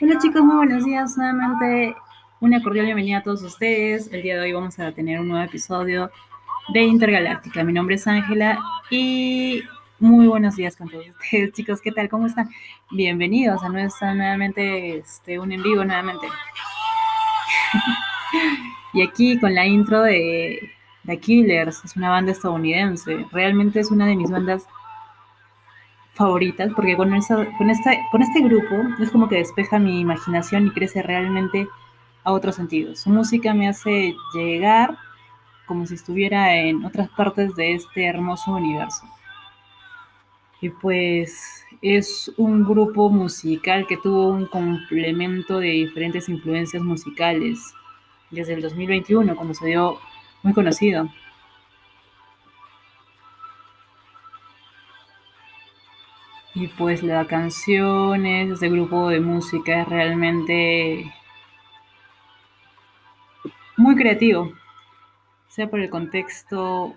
Hola chicos, muy buenos días. Nuevamente una cordial bienvenida a todos ustedes. El día de hoy vamos a tener un nuevo episodio de Intergaláctica. Mi nombre es Ángela y muy buenos días con todos ustedes chicos. ¿Qué tal? ¿Cómo están? Bienvenidos a nuestra nuevamente este, un en vivo nuevamente. y aquí con la intro de The Killers, es una banda estadounidense. Realmente es una de mis bandas favoritas, porque con, esta, con este grupo es como que despeja mi imaginación y crece realmente a otros sentidos. Su música me hace llegar como si estuviera en otras partes de este hermoso universo. Y pues es un grupo musical que tuvo un complemento de diferentes influencias musicales desde el 2021, cuando se dio muy conocido. Y pues la canción es ese grupo de música es realmente muy creativo, sea por el contexto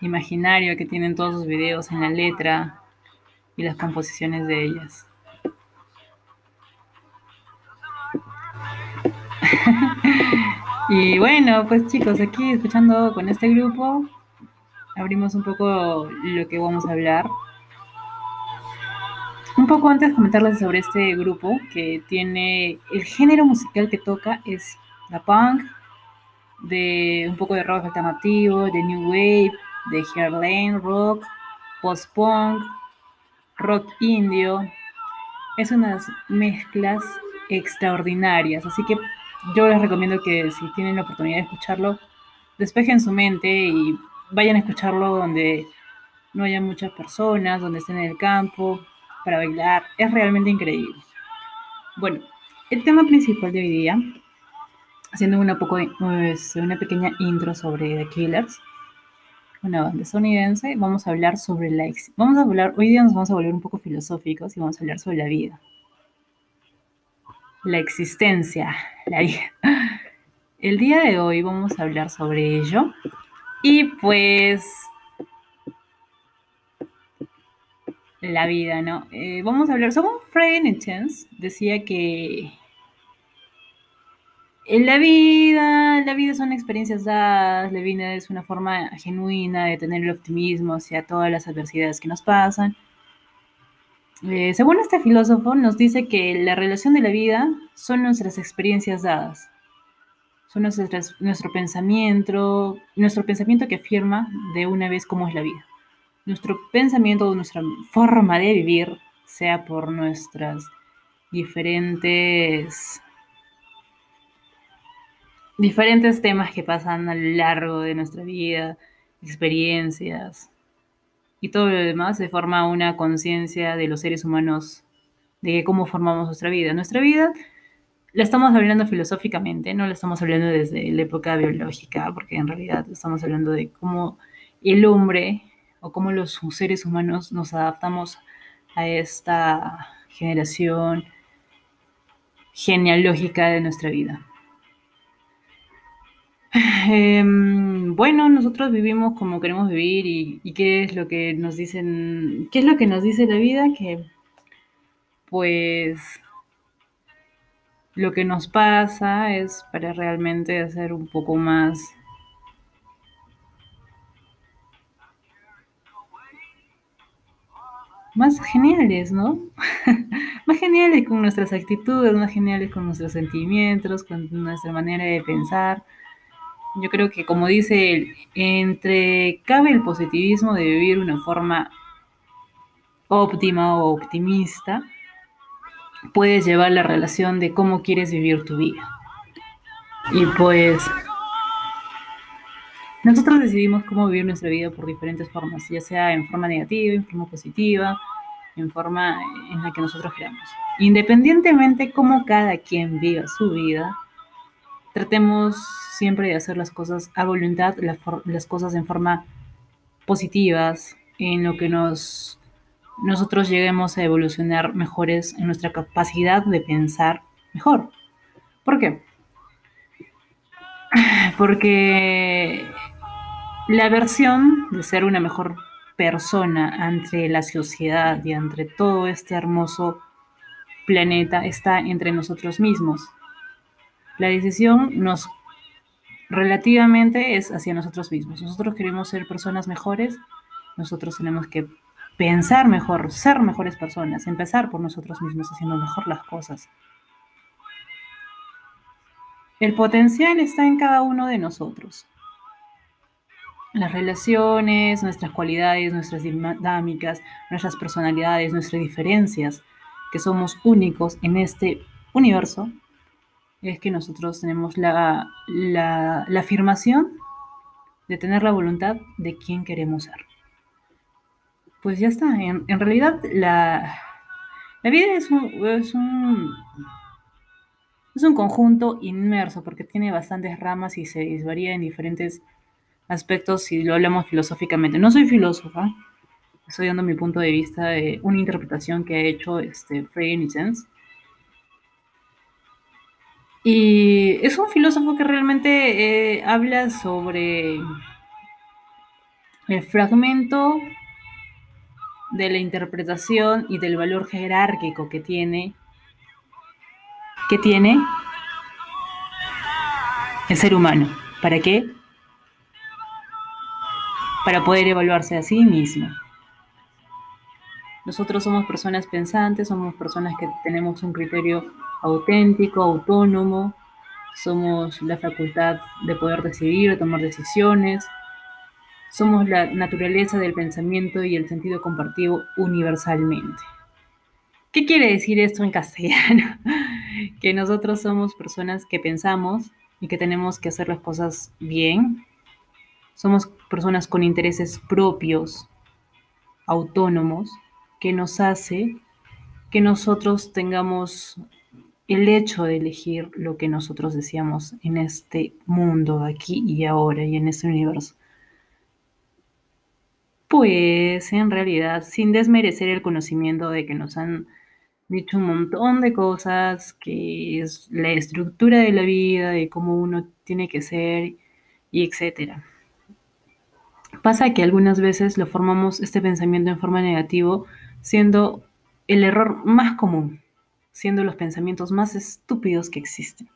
imaginario que tienen todos sus videos en la letra y las composiciones de ellas. y bueno, pues chicos, aquí escuchando con este grupo, abrimos un poco lo que vamos a hablar un poco antes comentarles sobre este grupo que tiene el género musical que toca es la punk, de un poco de rock alternativo, de new wave, de hairline rock, post-punk, rock indio. Es unas mezclas extraordinarias, así que yo les recomiendo que si tienen la oportunidad de escucharlo, despejen su mente y vayan a escucharlo donde no haya muchas personas, donde estén en el campo, para bailar. Es realmente increíble. Bueno, el tema principal de hoy día, haciendo una, poco, pues, una pequeña intro sobre The Killers, una banda estadounidense, vamos a hablar sobre la... Vamos a hablar, hoy día nos vamos a volver un poco filosóficos y vamos a hablar sobre la vida. La existencia, la vida. El día de hoy vamos a hablar sobre ello. Y pues la vida, ¿no? Eh, vamos a hablar, según Fred Chance, decía que en la vida, la vida son experiencias dadas, la vida es una forma genuina de tener el optimismo hacia todas las adversidades que nos pasan. Eh, según este filósofo, nos dice que la relación de la vida son nuestras experiencias dadas, son nuestro pensamiento, nuestro pensamiento que afirma de una vez cómo es la vida nuestro pensamiento, nuestra forma de vivir, sea por nuestras diferentes diferentes temas que pasan a lo largo de nuestra vida, experiencias y todo lo demás, se forma una conciencia de los seres humanos de cómo formamos nuestra vida. Nuestra vida la estamos hablando filosóficamente, no la estamos hablando desde la época biológica, porque en realidad estamos hablando de cómo el hombre o cómo los seres humanos nos adaptamos a esta generación genealógica de nuestra vida. Em, bueno, nosotros vivimos como queremos vivir y, y, qué es lo que nos dicen, qué es lo que nos dice la vida, que pues lo que nos pasa es para realmente hacer un poco más más geniales, ¿no? más geniales con nuestras actitudes, más geniales con nuestros sentimientos, con nuestra manera de pensar. Yo creo que, como dice él, entre cabe el positivismo de vivir una forma óptima o optimista, puedes llevar la relación de cómo quieres vivir tu vida. Y pues nosotros decidimos cómo vivir nuestra vida por diferentes formas, ya sea en forma negativa, en forma positiva, en forma en la que nosotros queramos. Independientemente cómo cada quien viva su vida, tratemos siempre de hacer las cosas a voluntad, las, cosas en forma positivas, en lo que nos nosotros lleguemos a evolucionar mejores en nuestra capacidad de pensar mejor. ¿Por qué? Porque la versión de ser una mejor persona entre la sociedad y entre todo este hermoso planeta está entre nosotros mismos. La decisión nos relativamente es hacia nosotros mismos. Nosotros queremos ser personas mejores, nosotros tenemos que pensar mejor, ser mejores personas, empezar por nosotros mismos haciendo mejor las cosas. El potencial está en cada uno de nosotros. Las relaciones, nuestras cualidades, nuestras dinámicas, nuestras personalidades, nuestras diferencias, que somos únicos en este universo, es que nosotros tenemos la, afirmación de tener la voluntad de quién queremos ser. Pues ya está, en, realidad la, la vida es un, es un, es un conjunto inmerso porque tiene bastantes ramas y se varía en diferentes aspectos si lo hablamos filosóficamente. No soy filósofa, estoy dando mi punto de vista de una interpretación que ha hecho este, Frey Nissen y es un filósofo que realmente eh, habla sobre el fragmento de la interpretación y del valor jerárquico que tiene, que tiene el ser humano. ¿Para qué? Para poder evaluarse a sí mismo. Nosotros somos personas pensantes, somos personas que tenemos un criterio auténtico, autónomo, somos la facultad de poder decidir, de tomar decisiones, somos la naturaleza del pensamiento y el sentido compartido universalmente. ¿Qué quiere decir esto en castellano? que nosotros somos personas que pensamos y que tenemos que hacer las cosas bien. Somos personas con intereses propios, autónomos, que nos hace que nosotros tengamos el hecho de elegir lo que nosotros decíamos en este mundo, aquí y ahora, y en este universo. Pues en realidad, sin desmerecer el conocimiento de que nos han dicho un montón de cosas, que es la estructura de la vida, de cómo uno tiene que ser, y etcétera. Pasa que algunas veces lo formamos este pensamiento en forma negativa, siendo el error más común siendo los pensamientos más estúpidos que existen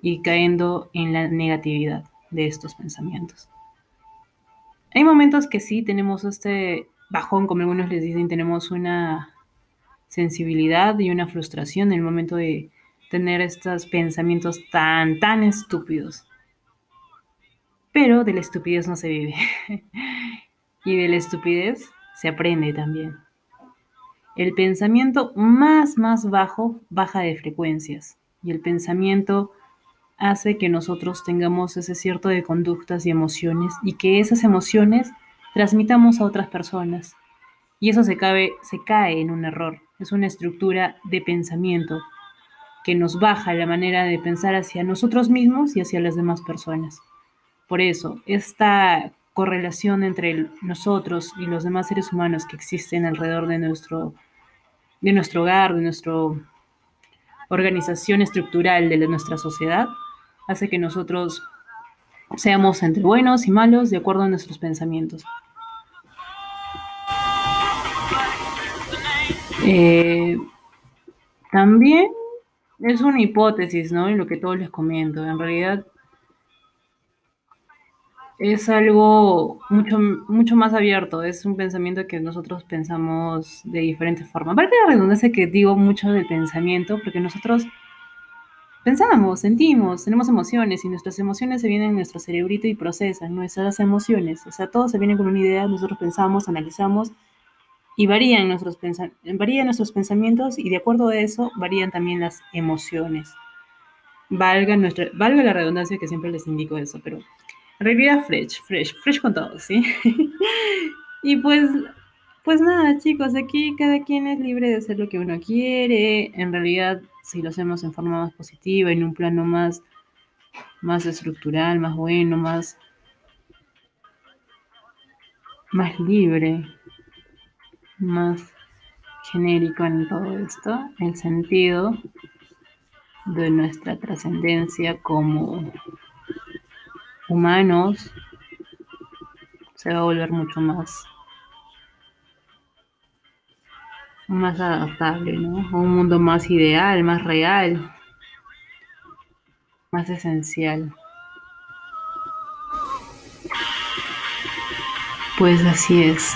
y cayendo en la negatividad de estos pensamientos. Hay momentos que sí tenemos este bajón, como algunos les dicen, tenemos una sensibilidad y una frustración en el momento de tener estos pensamientos tan, tan estúpidos. Pero de la estupidez no se vive. y de la estupidez se aprende también. El pensamiento más, más bajo baja de frecuencias y el pensamiento hace que nosotros tengamos ese cierto de conductas y emociones y que esas emociones transmitamos a otras personas. Y eso se, cabe, se cae en un error. Es una estructura de pensamiento que nos baja la manera de pensar hacia nosotros mismos y hacia las demás personas. Por eso, esta correlación entre nosotros y los demás seres humanos que existen alrededor de nuestro, de nuestro hogar, de nuestra organización estructural de nuestra sociedad, hace que nosotros seamos entre buenos y malos de acuerdo a nuestros pensamientos. Eh, también es una hipótesis, ¿no? Y lo que todos les comento. En realidad, es algo mucho, mucho más abierto, es un pensamiento que nosotros pensamos de diferentes formas. Aparte la redundancia que digo mucho del pensamiento, porque nosotros pensamos, sentimos, tenemos emociones y nuestras emociones se vienen en nuestro cerebrito y procesan nuestras emociones. O sea, todo se viene con una idea, nosotros pensamos, analizamos y varían nuestros, varían nuestros pensamientos y de acuerdo a eso varían también las emociones. Valga, nuestra, valga la redundancia que siempre les indico eso, pero realidad fresh, fresh, fresh con todo, ¿sí? y pues, pues nada, chicos, aquí cada quien es libre de hacer lo que uno quiere. En realidad, si lo hacemos en forma más positiva, en un plano más, más estructural, más bueno, más, más libre, más genérico en todo esto, el sentido de nuestra trascendencia como humanos se va a volver mucho más más adaptable, ¿no? A un mundo más ideal, más real, más esencial. Pues así es.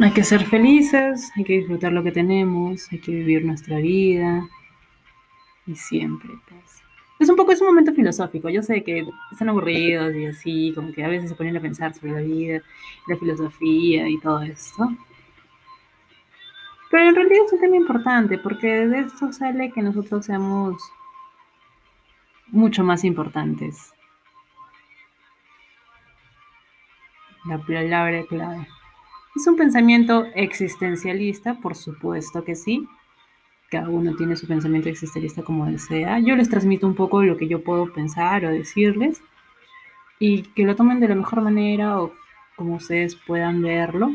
Hay que ser felices, hay que disfrutar lo que tenemos, hay que vivir nuestra vida y siempre, pues. Es un poco, es un momento filosófico. Yo sé que están aburridos y así, como que a veces se ponen a pensar sobre la vida, la filosofía y todo esto. Pero en realidad es un tema importante porque de esto sale que nosotros seamos mucho más importantes. La palabra clave. Es un pensamiento existencialista, por supuesto que sí. Cada uno tiene su pensamiento existencialista como desea. Yo les transmito un poco lo que yo puedo pensar o decirles y que lo tomen de la mejor manera o como ustedes puedan verlo.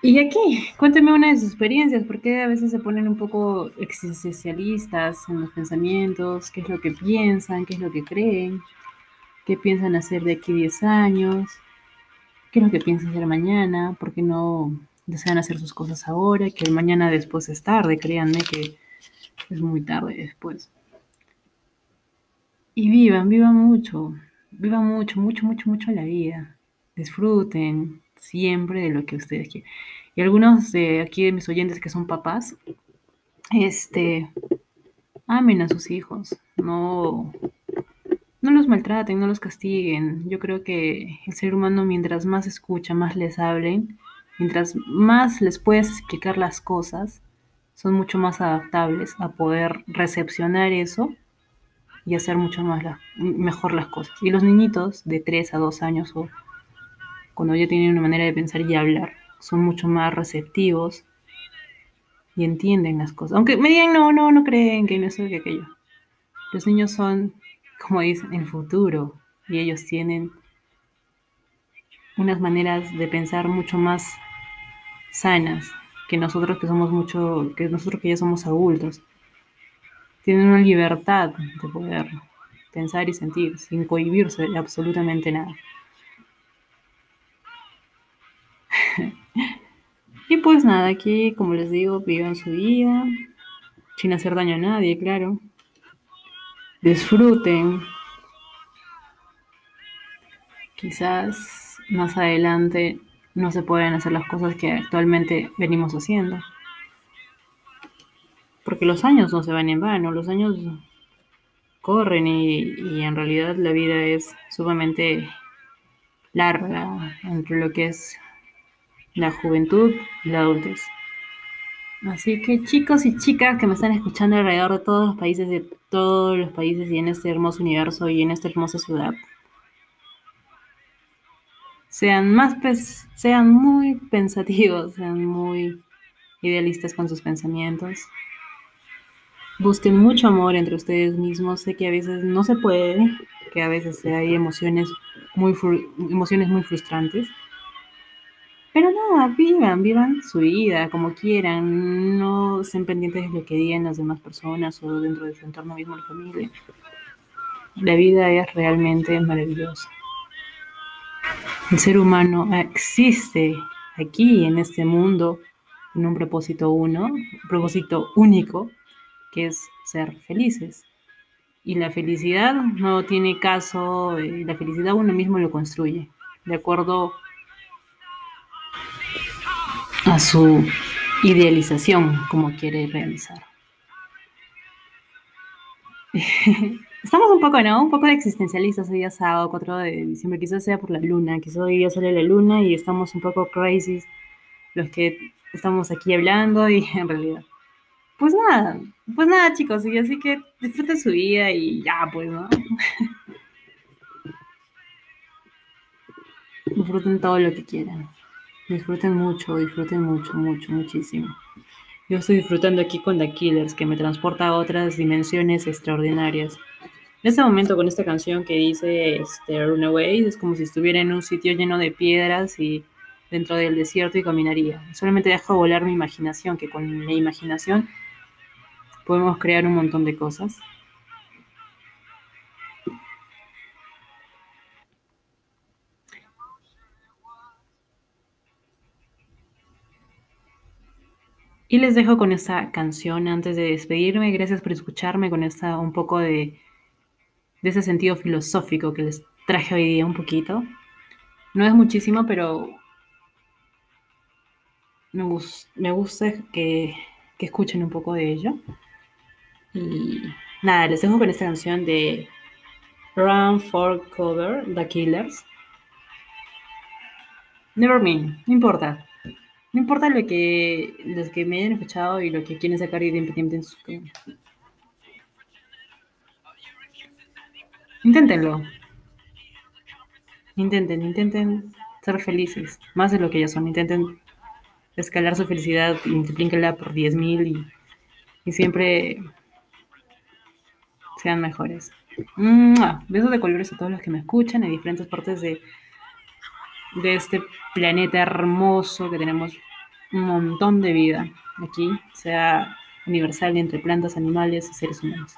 Y aquí, cuénteme una de sus experiencias, porque a veces se ponen un poco existencialistas en los pensamientos, qué es lo que piensan, qué es lo que creen, qué piensan hacer de aquí 10 años, qué es lo que piensan hacer mañana, por qué no desean hacer sus cosas ahora, que mañana después es tarde, créanme que es muy tarde después. Y vivan, vivan mucho, vivan mucho, mucho, mucho, mucho la vida. Disfruten, siempre de lo que ustedes quieren. Y algunos de aquí de mis oyentes que son papás, este, amen a sus hijos, no, no los maltraten, no los castiguen. Yo creo que el ser humano mientras más escucha, más les hablen, mientras más les puedes explicar las cosas, son mucho más adaptables a poder recepcionar eso y hacer mucho más mejor las cosas. Y los niñitos de 3 a 2 años o cuando ya tienen una manera de pensar y hablar, son mucho más receptivos y entienden las cosas. Aunque me digan, no, no, no creen que no eso que aquello. Los niños son, como dicen, el futuro y ellos tienen unas maneras de pensar mucho más sanas que nosotros que somos mucho, que nosotros que ya somos adultos. Tienen una libertad de poder pensar y sentir sin cohibirse de absolutamente nada. y pues nada, aquí como les digo, vivan su vida, sin hacer daño a nadie, claro. Disfruten. Quizás más adelante no se pueden hacer las cosas que actualmente venimos haciendo. Porque los años no se van en vano, los años corren y, en realidad la vida es sumamente larga entre lo que es la juventud y la adultez. Así que chicos y chicas que me están escuchando alrededor de todos los países, de todos los países y en este hermoso universo y en esta hermosa ciudad, sean más sean muy pensativos, sean muy idealistas con sus pensamientos. Busquen mucho amor entre ustedes mismos. Sé que a veces no se puede, que a veces hay emociones muy emociones muy frustrantes pero nada, vivan, vivan su vida como quieran, no estén pendientes de lo que digan las demás personas o dentro de su entorno mismo, la familia. La vida es realmente maravillosa. El ser humano existe aquí en este mundo en un propósito uno, un propósito único, que es ser felices. Y la felicidad no tiene caso, eh, la felicidad uno mismo lo construye, de acuerdo a su idealización como quiere realizar. Estamos un poco, ¿no? Un poco de existencialistas hoy día sábado, 4 de diciembre, quizás sea por la luna, quizás hoy día sale la luna y estamos un poco crazy los que estamos aquí hablando y en realidad. Pues nada, pues nada chicos, y así que disfruten su vida y ya pues, ¿no? disfruten todo lo que quieran. Disfruten mucho, disfruten mucho, mucho, muchísimo. Yo estoy disfrutando aquí con The Killers, que me transporta a otras dimensiones extraordinarias. En este momento, con esta canción que dice este, Runaway, es como si estuviera en un sitio lleno de piedras y dentro del desierto y caminaría. Solamente dejo volar mi imaginación, que con la imaginación podemos crear un montón de cosas. Y les dejo con esta canción antes de despedirme. Gracias por escucharme con esta un poco de, ese sentido filosófico que les traje hoy día un poquito. No es muchísimo, pero me, gusta que, que escuchen un poco de ello. Y nada, les dejo con esta canción de Run for Cover, The Killers. Never mind, no importa. No importa lo que los que me hayan escuchado y lo que quieren sacar independiente en su Inténtenlo. Intenten, intenten ser felices, más de lo que ya son. Intenten escalar su felicidad y multiplíquenla por 10.000 y, y siempre sean mejores. Besos de colores a todos los que me escuchan en diferentes partes de, de este planeta hermoso que tenemos un montón de vida aquí, sea universal entre plantas, animales y seres humanos.